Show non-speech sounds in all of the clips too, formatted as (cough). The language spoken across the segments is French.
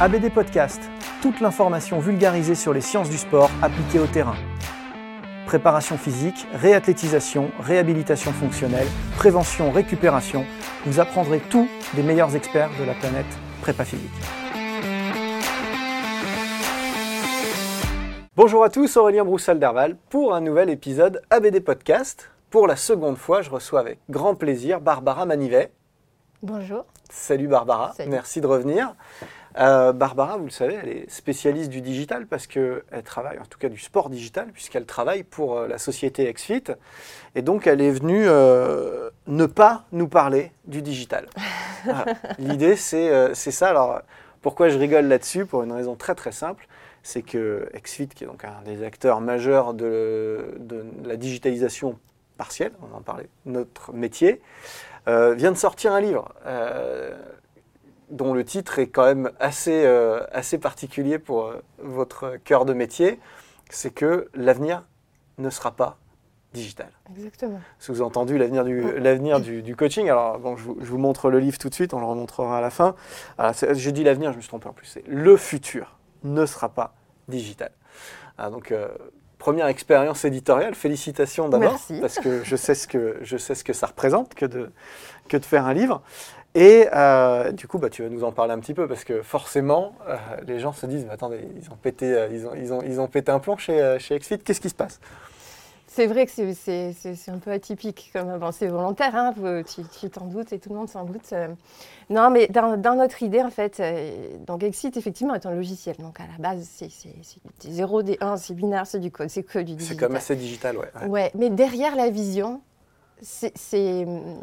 ABD Podcast, toute l'information vulgarisée sur les sciences du sport appliquées au terrain. Préparation physique, réathlétisation, réhabilitation fonctionnelle, prévention, récupération, vous apprendrez tout des meilleurs experts de la planète prépa physique. Bonjour à tous, Aurélien Broussal-Derval pour un nouvel épisode ABD Podcast. Pour la seconde fois, je reçois avec grand plaisir Barbara Manivet. Bonjour. Salut Barbara, Salut. merci de revenir. Euh, Barbara, vous le savez, elle est spécialiste du digital parce qu'elle travaille, en tout cas du sport digital, puisqu'elle travaille pour euh, la société XFIT. Et donc, elle est venue euh, ne pas nous parler du digital. Voilà. (laughs) L'idée, c'est ça. Alors, pourquoi je rigole là-dessus? Pour une raison très très simple. C'est que XFIT, qui est donc un des acteurs majeurs de, de la digitalisation partielle, on en parlait, notre métier, vient de sortir un livre. Dont le titre est quand même assez, euh, assez particulier pour euh, votre cœur de métier, c'est que l'avenir ne sera pas digital. Exactement. Si vous avez entendu l'avenir du, l'avenir du, du coaching, alors bon, je, vous, je vous montre le livre tout de suite, on le remontrera à la fin. Alors, j'ai dit l'avenir, je me suis trompé en plus. C'est le futur ne sera pas digital. Ah, donc, euh, première expérience éditoriale, félicitations d'abord, parce que je sais ce que, je sais ce que ça représente que de, que de faire un livre. Et euh, du coup, bah, tu vas nous en parler un petit peu, parce que forcément, euh, les gens se disent, mais attendez, ils ont pété, euh, ils ont, ils ont, ils ont pété un plomb chez, chez qu'est-ce qui se passe? C'est vrai que c'est- c'est c'est- c'est un peu atypique comme avancée volontaire, hein, tu t'en doutes et tout le monde s'en doute. Non, mais dans, dans notre idée, en fait, donc Exit, effectivement, est un logiciel. Donc à la base, c'est c'est- c'est des 0, des 1, c'est binaire, c'est du code, c'est que du C'est digital. quand même assez digital, ouais. ouais. Ouais, mais derrière la vision, c'est hum,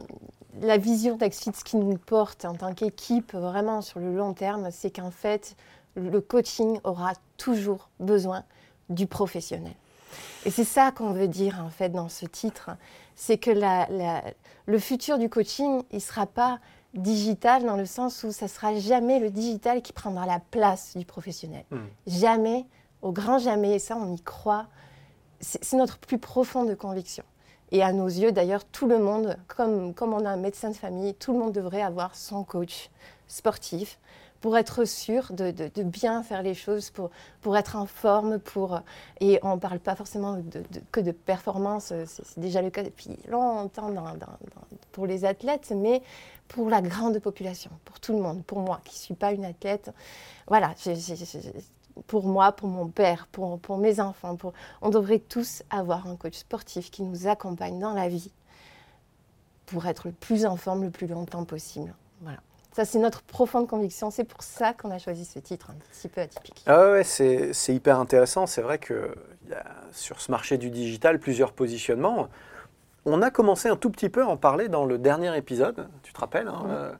la vision d'Axfit, ce qui nous porte en tant qu'équipe vraiment sur le long terme, c'est qu'en fait, le coaching aura toujours besoin du professionnel. Et c'est ça qu'on veut dire en fait dans ce titre, c'est que la- la- le futur du coaching, il ne sera pas digital dans le sens où ça sera jamais le digital qui prendra la place du professionnel. Hmm. Jamais, au grand jamais, et ça on y croit, c'est notre plus profonde conviction. Et à nos yeux, d'ailleurs, tout le monde, comme, comme on a un médecin de famille, tout le monde devrait avoir son coach sportif pour être sûr de, de- bien faire les choses, pour, pour être en forme. Pour, et on ne parle pas forcément que de performance, c'est déjà le cas depuis longtemps pour les athlètes, mais pour la grande population, pour tout le monde, pour moi qui ne suis pas une athlète. Voilà, pour moi, pour mon père, pour, pour mes enfants, pour, on devrait tous avoir un coach sportif qui nous accompagne dans la vie pour être le plus en forme le plus longtemps possible. Voilà. Ça, c'est notre profonde conviction. C'est pour ça qu'on a choisi ce titre un petit peu atypique. Ah ouais, c'est c'est hyper intéressant. C'est vrai qu'il y a sur ce marché du digital plusieurs positionnements. On a commencé un tout petit peu à en parler dans le dernier épisode, tu te rappelles hein, euh,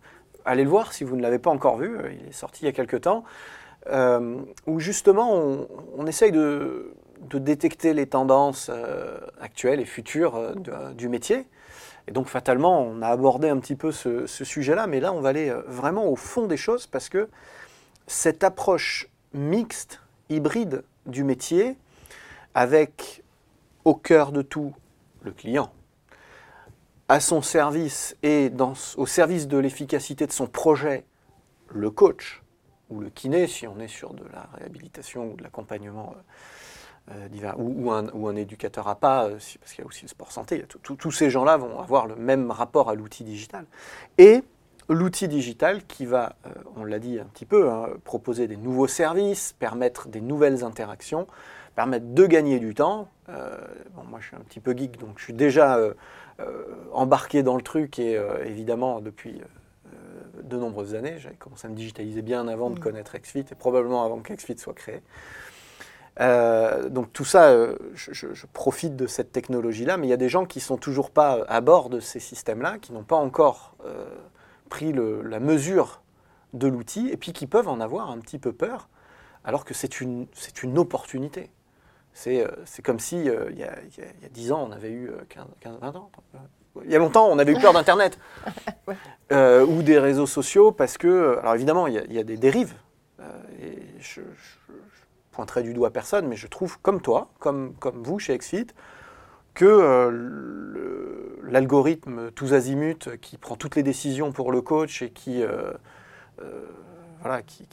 Allez le voir si vous ne l'avez pas encore vu, euh, il est sorti il y a quelques temps, euh, où justement on, essaye de, détecter les tendances euh, actuelles et futures euh, du métier. Et donc fatalement, on a abordé un petit peu ce, sujet-là, mais là on va aller vraiment au fond des choses parce que cette approche mixte, hybride du métier, avec au cœur de tout le client, à son service et au service de l'efficacité de son projet le coach ou le kiné, si on est sur de la réhabilitation ou de l'accompagnement euh, euh, divers, ou, un, ou, un, éducateur à pas, euh, parce qu'il y a aussi le sport santé, tous ces gens-là vont avoir le même rapport à l'outil digital. Et l'outil digital qui va, on l'a dit un petit peu, hein, proposer des nouveaux services, permettre des nouvelles interactions, permettre de gagner du temps. moi, je suis un petit peu geek, donc je suis déjà embarqué dans le truc et évidemment, depuis de nombreuses années. J'avais commencé à me digitaliser bien avant de mm. connaître XFIT et probablement avant que XFIT soit créé. Euh, donc tout ça, euh, je, profite de cette technologie-là, mais il y a des gens qui ne sont toujours pas à bord de ces systèmes-là, qui n'ont pas encore euh, pris la mesure de l'outil, et puis qui peuvent en avoir un petit peu peur, alors que c'est une, une opportunité. C'est comme si, il, y a, il, y a, 10 ans, on avait eu 15, 15 20 ans, il y a longtemps, on avait eu peur d'Internet (laughs) euh, ou des réseaux sociaux parce que, alors évidemment, il y a, des dérives. Euh, et je, je, pointerai du doigt personne, mais je trouve, comme toi, comme, comme vous chez XFIT, que euh, l'algorithme tous azimuts qui prend toutes les décisions pour le coach et qui, voilà, qui,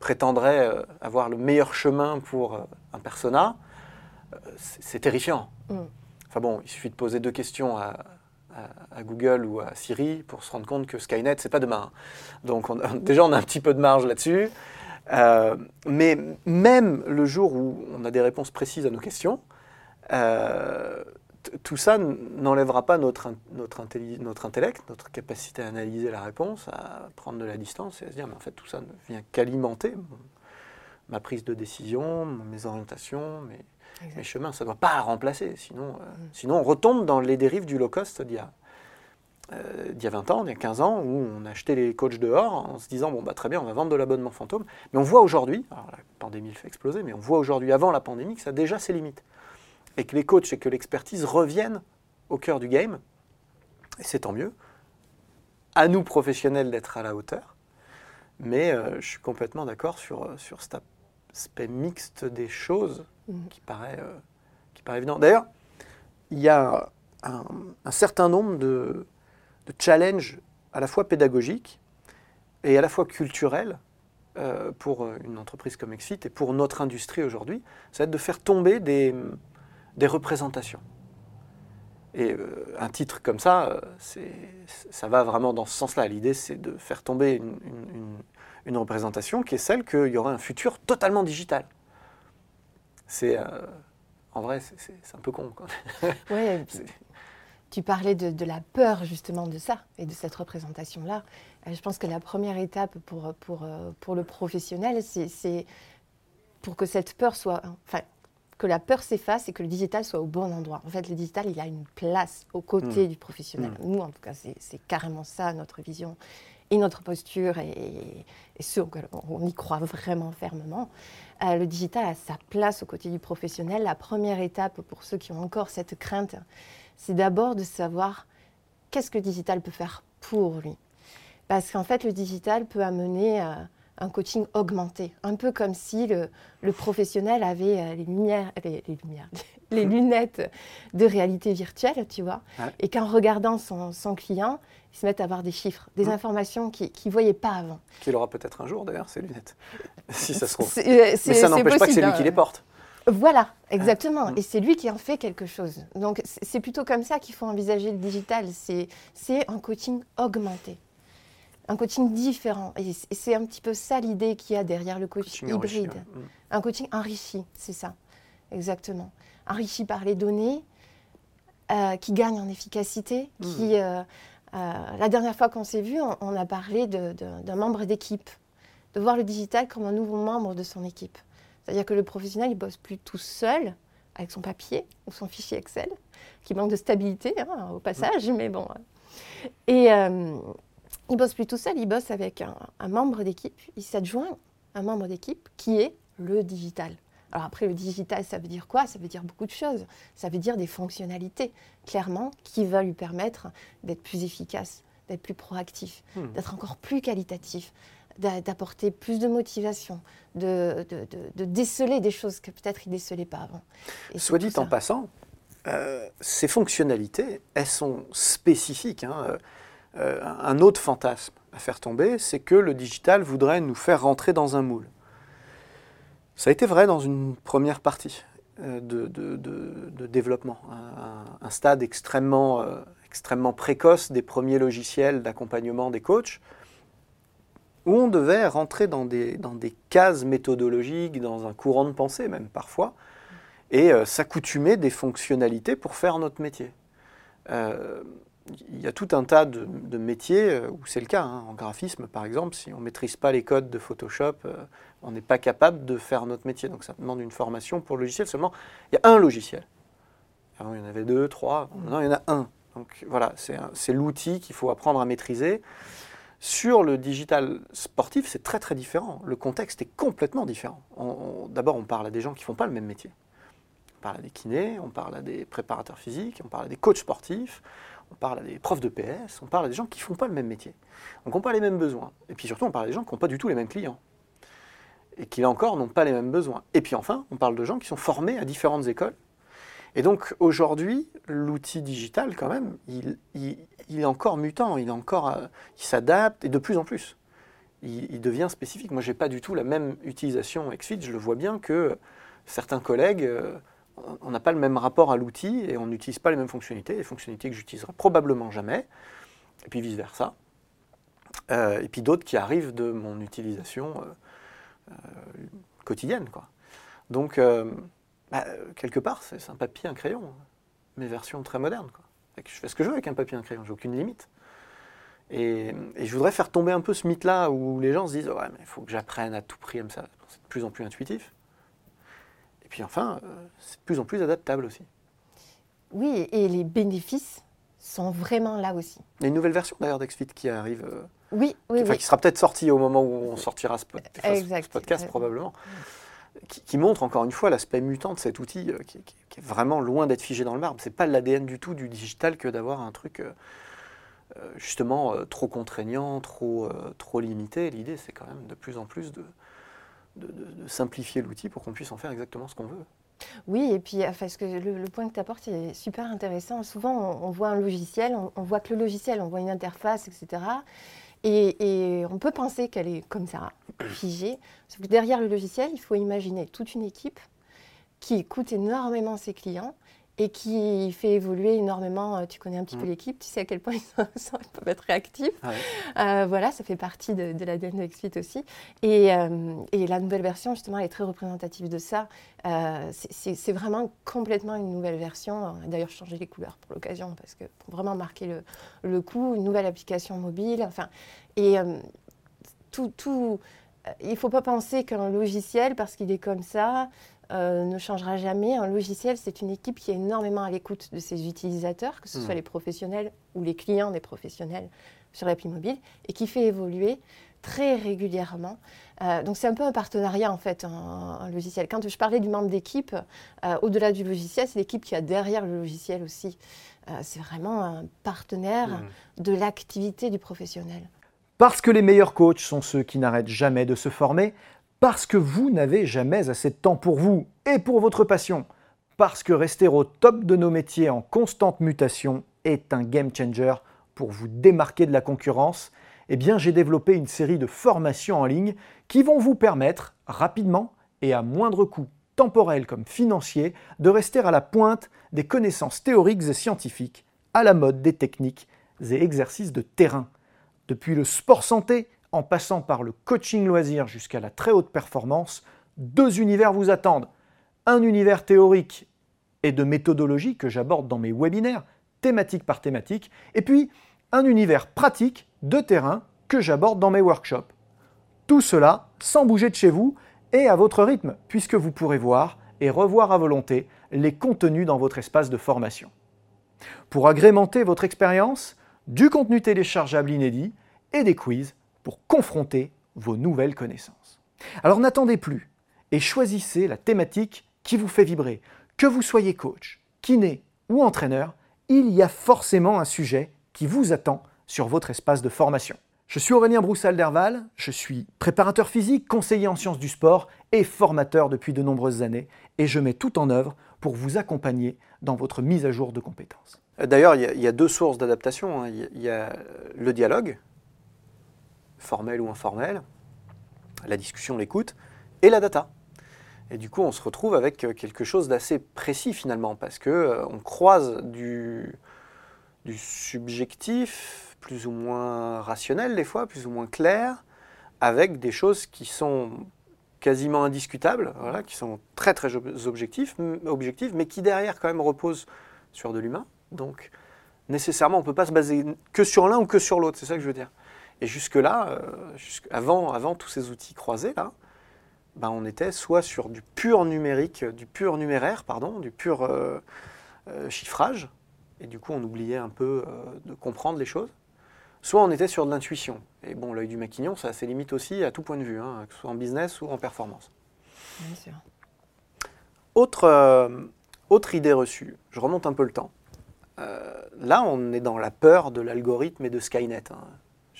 prétendrait avoir le meilleur chemin pour un persona, c'est terrifiant. Mm. Enfin bon, il suffit de poser deux questions à, à, Google ou à Siri pour se rendre compte que Skynet, c'est pas demain. Donc (laughs) déjà, on a un petit peu de marge là-dessus. Euh, mais même le jour où on a des réponses précises à nos questions, euh, tout ça n'enlèvera pas notre, notre, notre, intellect, notre capacité à analyser la réponse, à prendre de la distance et à se dire, mais en fait, tout ça ne vient qu'alimenter ma prise de décision, mes orientations, mes, mes chemins. Ça ne doit pas remplacer, sinon, euh, mm. sinon on retombe dans les dérives du low cost d'il y, euh, y, a 20 ans, il y a 15 ans, où on achetait les coachs dehors en se disant, bon, bah, très bien, on va vendre de l'abonnement fantôme. Mais on voit aujourd'hui, alors la pandémie le fait exploser, mais on voit aujourd'hui, avant la pandémie, que ça a déjà ses limites. Et que les coachs et que l'expertise reviennent au cœur du game. Et c'est tant mieux. À nous, professionnels, d'être à la hauteur. Mais euh, je suis complètement d'accord sur, sur cet aspect mixte des choses Qui, paraît, euh, qui paraît évident. D'ailleurs, il y a un, certain nombre de, challenges à la fois pédagogiques et à la fois culturels euh, pour une entreprise comme Exit et pour notre industrie aujourd'hui, ça va être de faire tomber des, représentations. Et euh, un titre comme ça, ça va vraiment dans ce sens-là. L'idée, c'est de faire tomber une, représentation qui est celle qu'il y aura un futur totalement digital c'est euh, en vrai, c'est un peu con. (laughs) Ouais, tu parlais de, la peur justement de ça et de cette représentation-là. Euh, je pense que la première étape pour, pour, euh, pour le professionnel, c'est pour que cette peur soit, enfin, que la peur s'efface et que le digital soit au bon endroit. En fait, le digital, il a une place aux côtés mmh. du professionnel. Mmh. Nous, en tout cas, c'est carrément ça notre vision et notre posture et, et ce on y croit vraiment fermement. Euh, le digital a sa place au côté du professionnel. La première étape pour ceux qui ont encore cette crainte, c'est d'abord de savoir qu'est-ce que le digital peut faire pour lui. Parce qu'en fait, le digital peut amener euh, un coaching augmenté, un peu comme si le, professionnel avait euh, les, lumières, les, lumières, (laughs) les lunettes de réalité virtuelle, tu vois, et qu'en regardant son, son client, ils se mettent à avoir des chiffres, des mmh. informations qu'ils ne voyaient pas avant. Qu'il aura peut-être un jour d'ailleurs, ces lunettes, (laughs) si ça se trouve. Mais ça n'empêche pas que c'est lui qui les porte. Voilà, exactement. Mmh. Et c'est lui qui en fait quelque chose. Donc c'est plutôt comme ça qu'il faut envisager le digital. C'est un coaching augmenté, un coaching différent. Et c'est un petit peu ça l'idée qu'il y a derrière le coaching, hybride. Mmh. Un coaching enrichi, c'est ça, exactement. Enrichi par les données, euh, qui gagne en efficacité, qui... Euh, euh, la dernière fois qu'on s'est vu, on, a parlé d'un membre d'équipe, de voir le digital comme un nouveau membre de son équipe. C'est-à-dire que le professionnel, il bosse plus tout seul avec son papier ou son fichier Excel, qui manque de stabilité hein, au passage, mais bon. Et euh, il bosse plus tout seul, il bosse avec un membre d'équipe, il s'adjoint un membre d'équipe qui est le digital. Alors après, le digital, ça veut dire quoi? Ça veut dire beaucoup de choses. Ça veut dire des fonctionnalités, clairement, qui vont lui permettre d'être plus efficace, d'être plus proactif, hmm. d'être encore plus qualitatif, d'apporter plus de motivation, de, déceler des choses que peut-être il ne décelait pas avant. Soit dit en passant, euh, ces fonctionnalités, elles sont spécifiques. Hein. Euh, un autre fantasme à faire tomber, c'est que le digital voudrait nous faire rentrer dans un moule. Ça a été vrai dans une première partie euh, de, développement, un, stade extrêmement, extrêmement précoce des premiers logiciels d'accompagnement des coachs, où on devait rentrer dans des, cases méthodologiques, dans un courant de pensée même parfois, et euh, s'accoutumer des fonctionnalités pour faire notre métier. Euh, il y a tout un tas de, métiers euh, où c'est le cas. Hein. En graphisme, par exemple, si on ne maîtrise pas les codes de Photoshop, on n'est pas capable de faire notre métier. Donc ça demande une formation pour le logiciel. Seulement, il y a un logiciel. Avant, il y en avait deux, trois. Maintenant, il y en a un. Donc voilà, c'est l'outil qu'il faut apprendre à maîtriser. Sur le digital sportif, c'est très très différent. Le contexte est complètement différent. D'abord, on parle à des gens qui ne font pas le même métier. On parle à des kinés, on parle à des préparateurs physiques, on parle à des coachs sportifs, on parle à des profs de PS, on parle à des gens qui ne font pas le même métier. Donc on n'a pas les mêmes besoins. Et puis surtout, on parle à des gens qui n'ont pas du tout les mêmes clients. Et qui, là encore, n'ont pas les mêmes besoins. Et puis enfin, on parle de gens qui sont formés à différentes écoles. Et donc aujourd'hui, l'outil digital, quand même, il, est encore mutant, il, est encore, euh, il s'adapte, et de plus en plus. Il, devient spécifique. Moi, je n'ai pas du tout la même utilisation XFIT, je le vois bien que certains collègues... Euh, on n'a pas le même rapport à l'outil et on n'utilise pas les mêmes fonctionnalités, les fonctionnalités que j'utiliserai probablement jamais, et puis vice-versa. Euh, et puis d'autres qui arrivent de mon utilisation euh, euh, quotidienne. Quoi. Donc, bah, quelque part, c'est un papier, un crayon, mais version très moderne. Quoi. Je fais ce que je veux avec un papier, un crayon, j'ai aucune limite. Et, je voudrais faire tomber un peu ce mythe-là où les gens se disent Ouais, mais il faut que j'apprenne à tout prix. C'est de plus en plus intuitif puis enfin, euh, c'est de plus en plus adaptable aussi. Oui, et les bénéfices sont vraiment là aussi. Il y a une nouvelle version d'ailleurs d'Exfit qui arrive. Euh, oui, oui, qui, qui sera peut-être sortie au moment où on sortira ce, podcast probablement. Qui, montre encore une fois l'aspect mutant de cet outil euh, qui, est vraiment loin d'être figé dans le marbre. C'est pas l'ADN du tout du digital que d'avoir un truc justement trop contraignant, trop, trop limité. L'idée, c'est quand même de plus en plus de, de, simplifier l'outil pour qu'on puisse en faire exactement ce qu'on veut. Oui, et puis enfin, que le, point que tu apportes est super intéressant. Souvent, on, voit un logiciel, on, voit que le logiciel, on voit une interface, etc. Et, on peut penser qu'elle est comme ça, (coughs) figée. Sauf que derrière le logiciel, il faut imaginer toute une équipe qui écoute énormément ses clients et qui fait évoluer énormément. Euh, tu connais un petit peu mm. l'équipe, tu sais à quel point ils, (laughs) peuvent être réactifs. Euh, voilà, ça fait partie de, de l'ADN de XFIT aussi. Et, euh, et, la nouvelle version, justement, elle est très représentative de ça. c'est vraiment complètement une nouvelle version. D'ailleurs changé les couleurs pour l'occasion, parce que pour vraiment marquer le, le, coup, une nouvelle application mobile. Enfin, et tout, tout il ne faut pas penser qu'un logiciel, parce qu'il est comme ça, euh, ne changera jamais. Un logiciel, c'est une équipe qui est énormément à l'écoute de ses utilisateurs, que ce soit hmm. les professionnels ou les clients des professionnels sur l'appli mobile, et qui fait évoluer très régulièrement. Euh, donc c'est un peu un partenariat en fait, un, logiciel. Quand je parlais du membre d'équipe, euh, au-delà du logiciel, c'est l'équipe qui a derrière le logiciel aussi. c'est vraiment un partenaire hmm. de l'activité du professionnel. Parce que les meilleurs coachs sont ceux qui n'arrêtent jamais de se former, parce que vous n'avez jamais assez de temps pour vous et pour votre passion, parce que rester au top de nos métiers en constante mutation est un game changer pour vous démarquer de la concurrence, eh bien j'ai développé une série de formations en ligne qui vont vous permettre rapidement et à moindre coût temporel comme financier de rester à la pointe des connaissances théoriques et scientifiques à la mode des techniques et exercices de terrain. Depuis le sport santé en passant par le coaching loisir jusqu'à la très haute performance, deux univers vous attendent. Un univers théorique et de méthodologie que j'aborde dans mes webinaires, thématique par thématique, et puis un univers pratique de terrain que j'aborde dans mes workshops. Tout cela sans bouger de chez vous et à votre rythme, puisque vous pourrez voir et revoir à volonté les contenus dans votre espace de formation. Pour agrémenter votre expérience, du contenu téléchargeable inédit et des quiz pour confronter vos nouvelles connaissances. Alors n'attendez plus et choisissez la thématique qui vous fait vibrer. Que vous soyez coach, kiné ou entraîneur, il y a forcément un sujet qui vous attend sur votre espace de formation. Je suis Aurélien Broussal-Derval, je suis préparateur physique, conseiller en sciences du sport et formateur depuis de nombreuses années et je mets tout en œuvre pour vous accompagner dans votre mise à jour de compétences. D'ailleurs, il y, a deux sources d'adaptation. hein. Il y, a le dialogue, formel ou informel, la discussion, l'écoute, et la data. Et du coup, on se retrouve avec quelque chose d'assez précis finalement, parce que euh, on croise du, subjectif, plus ou moins rationnel des fois, plus ou moins clair, avec des choses qui sont quasiment indiscutables, qui sont très très objectifs, objectifs, mais qui derrière quand même reposent sur de l'humain. Donc nécessairement, on ne peut pas se baser que sur l'un ou que sur l'autre, c'est ça que je veux dire. Et jusque-là, euh, avant, avant tous ces outils croisés, là, ben on était soit sur du pur numérique, du pur numéraire, pardon, du pur euh, euh, chiffrage, et du coup on oubliait un peu de comprendre les choses, soit on était sur de l'intuition. Et bon, l'œil du maquignon, ça a ses limites aussi à tout point de vue, hein, que ce soit en business ou en performance. Bien sûr. Autre, autre idée reçue, je remonte un peu le temps. là, on est dans la peur de l'algorithme et de Skynet. Hein.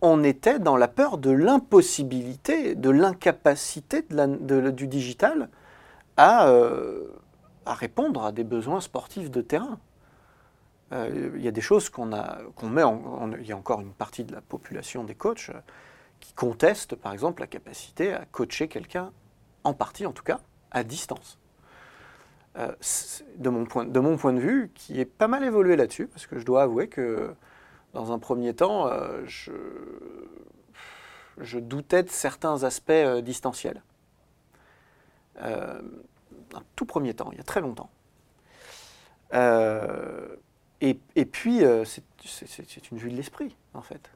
On était dans la peur de l'impossibilité, de l'incapacité du digital euh, à, répondre à des besoins sportifs de terrain. Euh, il y a des choses qu'on met Il y a encore une partie de la population des coachs euh, qui contestent, par exemple, la capacité à coacher quelqu'un, en partie en tout cas, à distance. de, mon point, de mon point de vue, qui est pas mal évolué là-dessus, parce que je dois avouer que dans un premier temps, euh, je, doutais de certains aspects euh, distanciels. Euh, un tout premier temps, il y a très longtemps. Et, puis, c'est une vue de l'esprit, en fait.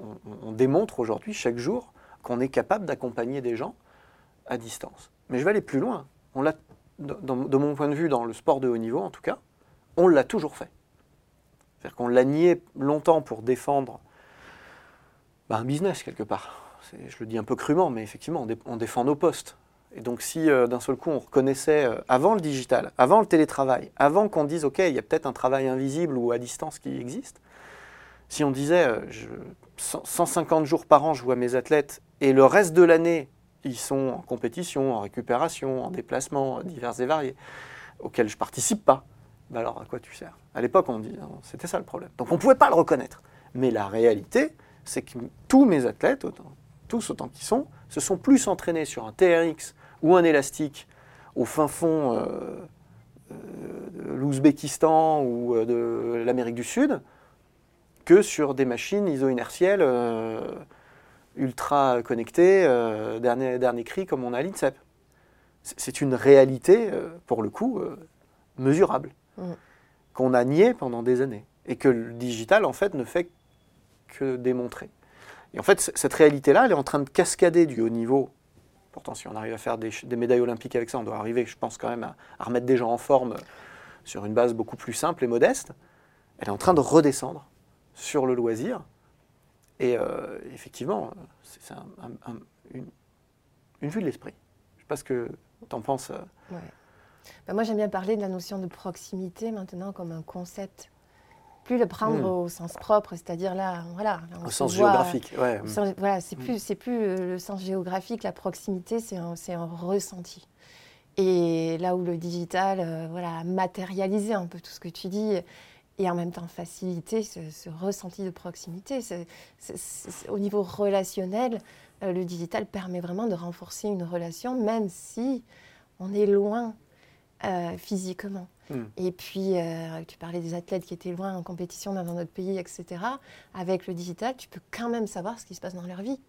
On, démontre aujourd'hui, chaque jour, qu'on est capable d'accompagner des gens à distance. Mais je vais aller plus loin. On l'a, de mon point de vue, dans le sport de haut niveau, en tout cas, on l'a toujours fait. C'est-à-dire qu'on l'a nié longtemps pour défendre bah, un business quelque part. Je le dis un peu crûment, mais effectivement, on, défend nos postes. Et donc si euh, d'un seul coup on reconnaissait, euh, avant le digital, avant le télétravail, avant qu'on dise, OK, il y a peut-être un travail invisible ou à distance qui existe, si on disait, 150 euh, jours par an, je vois mes athlètes, et le reste de l'année, ils sont en compétition, en récupération, en déplacement divers et variés, auxquels je ne participe pas, bah alors à quoi tu sers? À l'époque, on dit, c'était ça le problème. Donc on ne pouvait pas le reconnaître. Mais la réalité, c'est que tous mes athlètes, tous autant qu'ils sont, se sont plus entraînés sur un TRX ou un élastique au fin fond euh, euh, de l'Ouzbékistan ou euh, de l'Amérique du Sud que sur des machines iso-inertielles ultra connectées, dernier, cri comme on a à l'INSEP. C'est une réalité, pour le coup, mesurable. Mm. qu'on a nié pendant des années et que le digital en fait ne fait que démontrer. Et en fait, cette réalité-là, elle est en train de cascader du haut niveau. Pourtant, si on arrive à faire des, médailles olympiques avec ça, on doit arriver, je pense quand même, à, remettre des gens en forme sur une base beaucoup plus simple et modeste. Elle est en train de redescendre sur le loisir. Et euh, effectivement, c'est une, vue de l'esprit. Je ne sais pas ce que tu en penses. Euh. Bah, moi, j'aime bien parler de la notion de proximité maintenant comme un concept. Plus le prendre hmm. au sens propre, c'est-à-dire là, voilà. au sens géographique, ouais. voilà, c'est hmm. plus, c'est plus euh, le sens géographique, la proximité, c'est un, un, ressenti. Et là où le digital, euh, voilà, a matérialisé un peu tout ce que tu dis, et en même temps faciliter ce, ce ressenti de proximité. Au niveau relationnel, euh, le digital permet vraiment de renforcer une relation, même si on est loin euh, physiquement. Hmm. Et puis, euh, tu parlais des athlètes qui étaient loin en compétition dans un autre pays, etc. Avec le digital, tu peux quand même savoir ce qui se passe dans leur vie.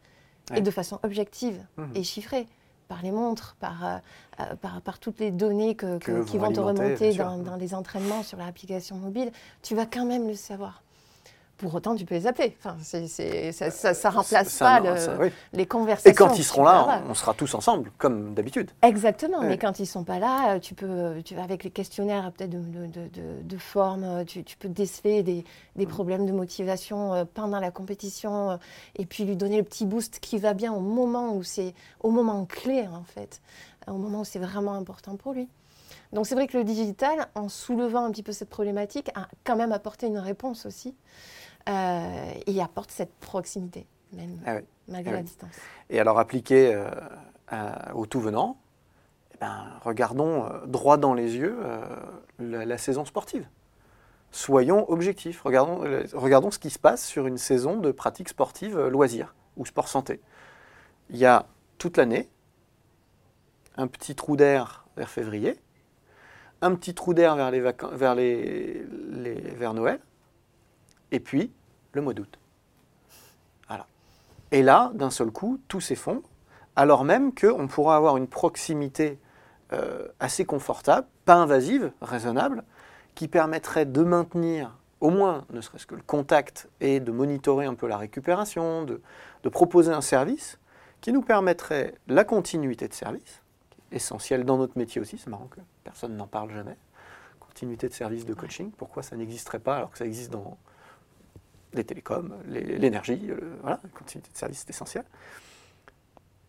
Ouais. Et de façon objective Mhm. et chiffrée, par les montres, par, euh, par, par toutes les données que, Que que- vont qui vont te remonter dans, dans les entraînements sur l'application mobile. Tu vas quand même le savoir. Pour autant, tu peux les appeler. Enfin, c'est- ça ne remplace Ça, pas non, le- ça, oui. les conversations. Et quand ils seront là, on sera tous ensemble, comme d'habitude. Exactement, mais quand ils sont pas là, euh, tu peux, tu, avec les questionnaires peut-être de, de, de- de- de forme, euh, tu, tu peux déceler des, des problèmes de motivation euh, pendant la compétition euh, et puis lui donner le petit boost qui va bien au moment où c'est, au moment clé en fait, au moment où c'est vraiment important pour lui. Donc c'est vrai que le digital, en soulevant un petit peu cette problématique, a quand même apporté une réponse aussi euh, et apporte cette proximité même Ah oui. malgré Ah la oui. distance. Et alors appliqué euh, à- au tout venant, eh ben, regardons euh, droit dans les yeux euh, la, la saison sportive. Soyons objectifs. Regardons, regardons ce qui se passe sur une saison de pratique sportive euh, loisir ou sport santé. Il y a toute l'année un petit trou d'air vers février, un petit trou d'air vers, les vers, les, les- vers Noël, et puis le mois d'août. Voilà. Et là, d'un seul coup, tout s'effondre, alors même qu'on pourra avoir une proximité euh, assez confortable, pas invasive, raisonnable, qui permettrait de maintenir au moins, ne serait-ce que le contact, et de monitorer un peu la récupération, de, de proposer un service qui nous permettrait la continuité de service, essentielle dans notre métier aussi, c'est marrant que personne n'en parle jamais, continuité de service de coaching, pourquoi ça n'existerait pas alors que ça existe dans les télécoms, l'énergie, voilà, la continuité de service c'est essentiel.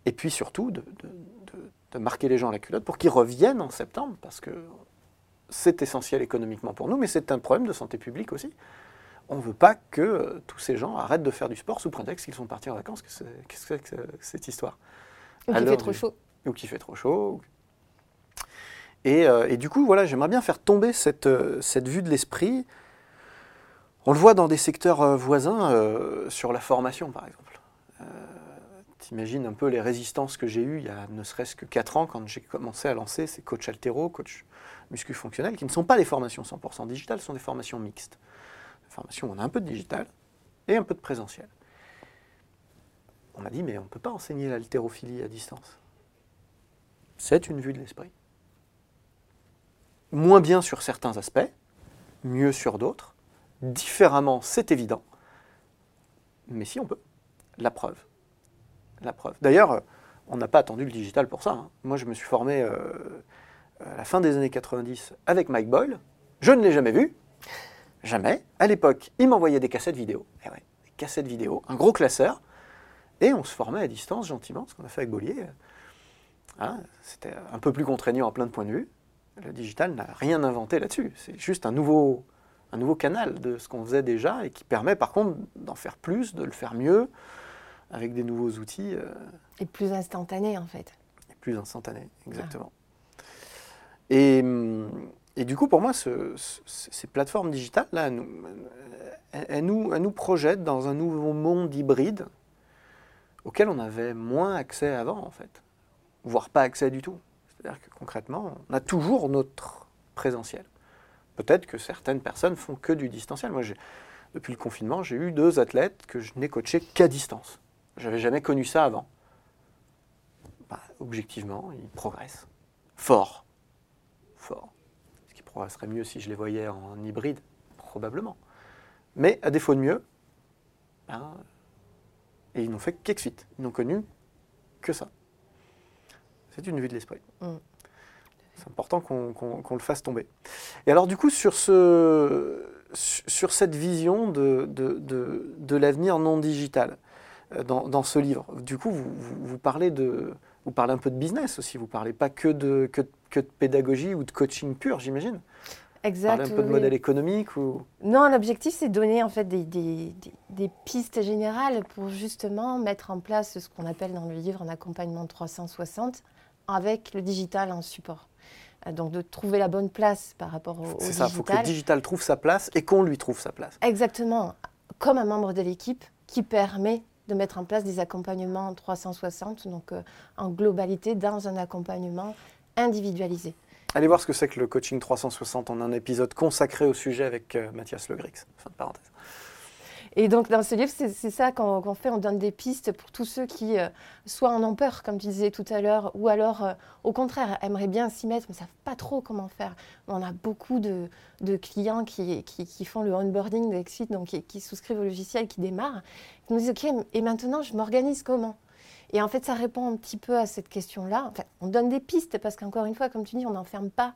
Et puis surtout de, de- de- de marquer les gens à la culotte pour qu'ils reviennent en septembre, parce que c'est essentiel économiquement pour nous, mais c'est un problème de santé publique aussi. On ne veut pas que euh, tous ces gens arrêtent de faire du sport sous prétexte qu'ils sont partis en vacances. Qu'est-ce que c'est que cette histoire? Ou qu'il fait trop chaud. ou qu'il fait trop chaud. Et, euh, et du coup, voilà, j'aimerais bien faire tomber cette, euh, cette vue de l'esprit. On le voit dans des secteurs euh, voisins, euh, sur la formation par exemple. Euh, T'imagines un peu les résistances que j'ai eues il y a ne serait-ce que 4 ans quand j'ai commencé à lancer ces coachs altéro, coachs muscu fonctionnels, qui ne sont pas des formations 100% digitales, ce sont des formations mixtes. Des formations où on a un peu de digital et un peu de présentiel. On m'a dit, mais on ne peut pas enseigner l'haltérophilie à distance. C'est une vue de l'esprit. Moins bien sur certains aspects, mieux sur d'autres. Différemment, c'est évident. Mais si on peut. La preuve. La preuve. D'ailleurs, on n'a pas attendu le digital pour ça. hein. Moi, je me suis formé euh, à la fin des années 90 avec Mike Boyle. Je ne l'ai jamais vu. Jamais. À l'époque, il m'envoyait des cassettes vidéo. Eh ouais, des cassettes vidéo, un gros classeur. Et on se formait à distance gentiment, ce qu'on a fait avec Bollier. Voilà, C'était un peu plus contraignant à plein de points de vue. Le digital n'a rien inventé là-dessus. C'est juste un nouveau, un nouveau canal de ce qu'on faisait déjà et qui permet par contre d'en faire plus, de le faire mieux, avec des nouveaux outils euh, Et plus instantané en fait. et plus instantanés. Exactement. Et, hum, et du coup, pour moi, ce- ce- ces plateformes digitales, là, elles nous, elles- elles nous, elles nous projettent dans un nouveau monde hybride auquel on avait moins accès avant, en fait, voire pas accès du tout. C'est-à-dire que concrètement, on a toujours notre présentiel. Peut-être que certaines personnes font que du distanciel. Moi, depuis le confinement, j'ai eu deux athlètes que je n'ai coachés qu'à distance. J'avais jamais connu ça avant. Bah, objectivement, ils progressent. Fort. Fort. Ce qui progresserait mieux si je les voyais en hybride, probablement. Mais à défaut de mieux, ben, et ils n'ont fait qu'Exfit. Ils n'ont connu que ça. C'est une vue de l'esprit. Mm. C'est important qu'on le fasse tomber. Et alors du coup, sur, ce, sur cette vision de, de, de- de l'avenir non digital, euh, dans, dans ce livre, du coup, vous, vous, vous parlez de, vous parlez un peu de business aussi, vous parlez pas que de, que, que de pédagogie ou de coaching pur, j'imagine. Exact. parlez un peu de oui. modèle économique ou... Non, l'objectif, c'est de donner en fait des, des- des- des pistes générales pour justement mettre en place ce qu'on appelle dans le livre un accompagnement 360 avec le digital en support. Euh, donc de trouver la bonne place par rapport au, au C'est ça, il faut que le digital. digital trouve sa place et qu'on lui trouve sa place. Exactement, comme un membre de l'équipe qui permet de mettre en place des accompagnements 360, donc euh, en globalité dans un accompagnement individualisé. Allez voir ce que c'est que le coaching 360 en un épisode consacré au sujet avec euh, Mathias Legrix. Fin de parenthèse. Et donc dans ce livre, c'est ça qu'on fait, on donne des pistes pour tous ceux qui euh, soit en ont peur, comme tu disais tout à l'heure, ou alors euh, au contraire aimeraient bien s'y mettre, mais ne savent pas trop comment faire. On a beaucoup de, de clients qui, qui, qui font le onboarding de Exit, donc qui, qui souscrivent au logiciel, qui démarrent, qui nous disent OK, et maintenant je m'organise comment? Et en fait, ça répond un petit peu à cette question-là. Enfin, on donne des pistes parce qu'encore une fois, comme tu dis, on n'enferme pas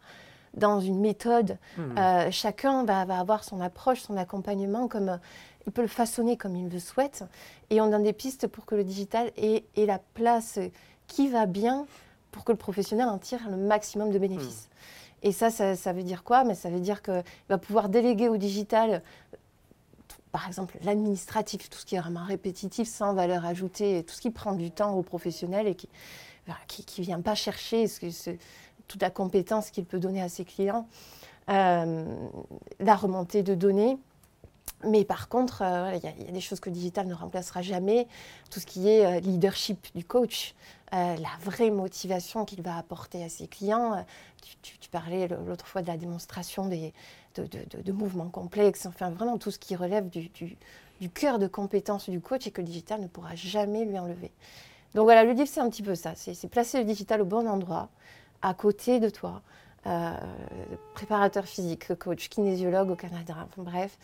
dans une méthode. Euh, chacun va, va avoir son approche, son accompagnement, comme il peut le façonner comme il le souhaite. Et on donne des pistes pour que le digital ait, ait la place qui va bien pour que le professionnel en tire le maximum de bénéfices. Et ça, ça, ça veut dire quoi? Mais ça veut dire qu'il va pouvoir déléguer au digital par exemple l'administratif, tout ce qui est vraiment répétitif, sans valeur ajoutée, tout ce qui prend du temps au professionnel et qui voilà, qui ne vient pas chercher ce que- ce- toute la compétence qu'il peut donner à ses clients, Euh, la remontée de données. Mais par contre, euh, il y, a- des choses que le digital ne remplacera jamais. Tout ce qui est euh, leadership du coach, euh, la vraie motivation qu'il va apporter à ses clients. Tu, parlais l'autre fois de la démonstration des, de, mouvements complexes, enfin vraiment tout ce qui relève du, du- cœur de compétence du coach et que le digital ne pourra jamais lui enlever. Donc voilà, le livre, c'est un petit peu ça. C'est placer le digital au bon endroit, à côté de toi. Euh, préparateur physique, coach, kinésiologue au Canada, bref.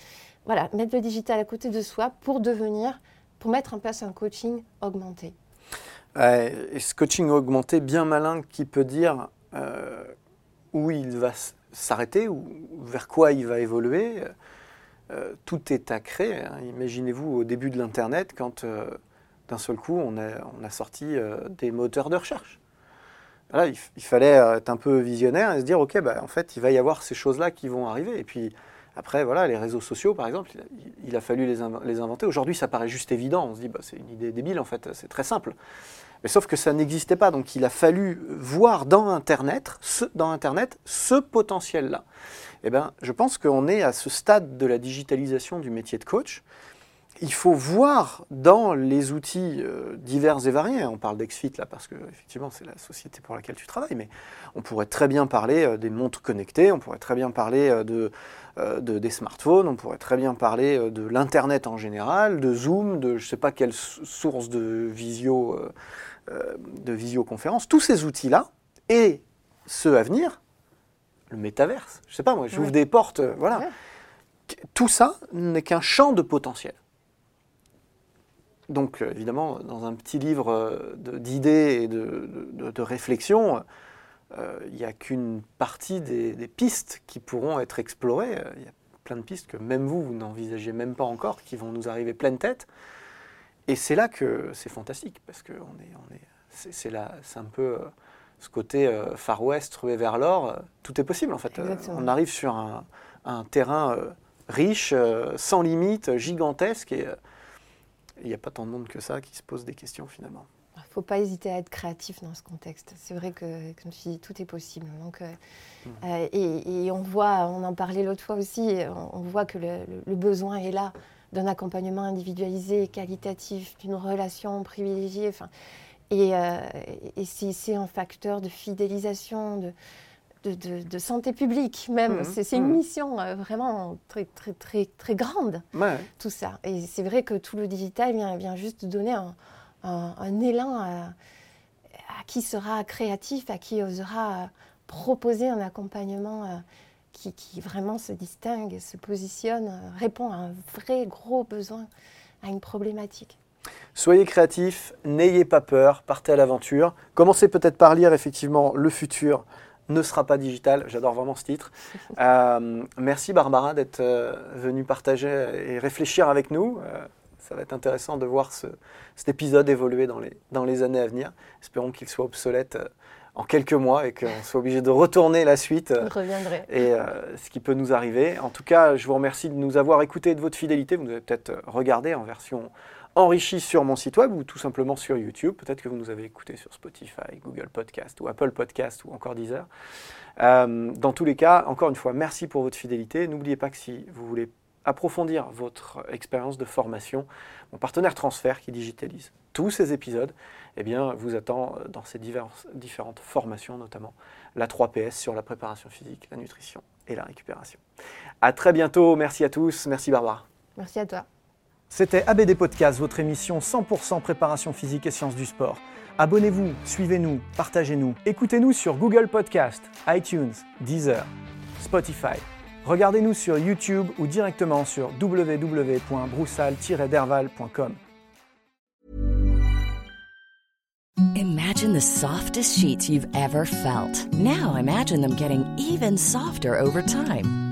Voilà, mettre le digital à côté de soi pour devenir, pour mettre en place un coaching augmenté. Ouais, et ce coaching augmenté, bien malin, qui peut dire euh, où il va s'arrêter, ou vers quoi il va évoluer. Euh, tout est à créer. hein. Imaginez-vous au début de l'Internet, quand euh, d'un seul coup on a, sorti euh, des moteurs de recherche. Il, fallait euh, être un peu visionnaire et se dire, ok, bah, en fait, il va y avoir ces choses-là qui vont arriver. Et puis après, voilà, les réseaux sociaux, par exemple, il a, fallu les, inv- les inventer. Aujourd'hui, ça paraît juste évident. On se dit, bah, c'est une idée débile, en fait, c'est très simple. Mais sauf que ça n'existait pas, donc il a fallu voir dans Internet ce, dans Internet, ce potentiel-là. Eh ben, je pense qu'on est à ce stade de la digitalisation du métier de coach. Il faut voir dans les outils euh, divers et variés, on parle d'Exfit là parce que effectivement c'est la société pour laquelle tu travailles, mais on pourrait très bien parler euh, des montres connectées, on pourrait très bien parler euh, de, de- des smartphones, on pourrait très bien parler de l'Internet en général, de Zoom, de je ne sais pas quelle sou- source de visio, de visioconférence, tous ces outils-là, et ceux à venir, le métaverse, je ne sais pas moi, j'ouvre Ouais. des portes, voilà. Ouais. Tout ça n'est qu'un champ de potentiel. Donc euh, évidemment, dans un petit livre euh, d'idées et de, de, de réflexions, euh, il n'y a qu'une partie des, des pistes qui pourront être explorées. Il y a plein de pistes que même vous, vous n'envisagez même pas encore, qui vont nous arriver pleine tête. Et c'est là que c'est fantastique, parce que on est, on est, c'est, c'est là, c'est un peu euh, ce côté euh, Far West, rué vers l'or. tout est possible en fait. On arrive sur un, un terrain riche, sans limite, gigantesque, et il n'y a pas tant de monde que ça qui se pose des questions finalement. Il ne faut pas hésiter à être créatif dans ce contexte. C'est vrai que, comme tu dis, tout est possible. Donc, euh, euh, et, et on voit, on en parlait l'autre fois aussi, on, on voit que le, besoin est là d'un accompagnement individualisé, qualitatif, d'une relation privilégiée. Enfin, et euh, et c'est c'est un facteur de fidélisation, de, de, de- de santé publique même. Mhm, C'est une mhm. mission euh, vraiment très, très, très, très grande Ouais. tout ça. Et c'est vrai que tout le digital vient, vient juste donner un, un- un élan à, à qui sera créatif, à qui osera proposer un accompagnement euh, qui, qui vraiment se distingue, se positionne, euh, répond à un vrai gros besoin, à une problématique. Soyez créatifs, n'ayez pas peur, partez à l'aventure. Commencez peut-être par lire effectivement Le futur ne sera pas digital. J'adore vraiment ce titre. (laughs) Euh, merci Barbara d'être euh, venue partager et réfléchir avec nous. Euh, ça va être intéressant de voir ce- cet épisode évoluer dans les, dans les années à venir. Espérons qu'il soit obsolète en quelques mois et qu'on soit obligé de retourner la suite. Je reviendrai. et euh, ce qui peut nous arriver. En tout cas, je vous remercie de nous avoir écoutés et de votre fidélité. Vous nous avez peut-être regardé en version enrichi sur mon site web ou tout simplement sur YouTube. Peut-être que vous nous avez écouté sur Spotify, Google Podcast ou Apple Podcast ou encore Deezer. Euh, dans tous les cas, encore une fois, merci pour votre fidélité. N'oubliez pas que si vous voulez approfondir votre expérience de formation, mon partenaire Transfert qui digitalise tous ces épisodes, eh bien, vous attend dans ces différentes formations, notamment la 3PS sur la préparation physique, la nutrition et la récupération. À très bientôt, merci à tous, merci Barbara. Merci à toi. C'était ABD Podcast, votre émission 100% préparation physique et sciences du sport. Abonnez-vous, suivez-nous, partagez-nous. Écoutez-nous sur Google Podcast, iTunes, Deezer, Spotify. Regardez-nous sur YouTube ou directement sur www.broussal-derval.com. Imagine the softest sheets you've ever felt. Now imagine them getting even softer over time.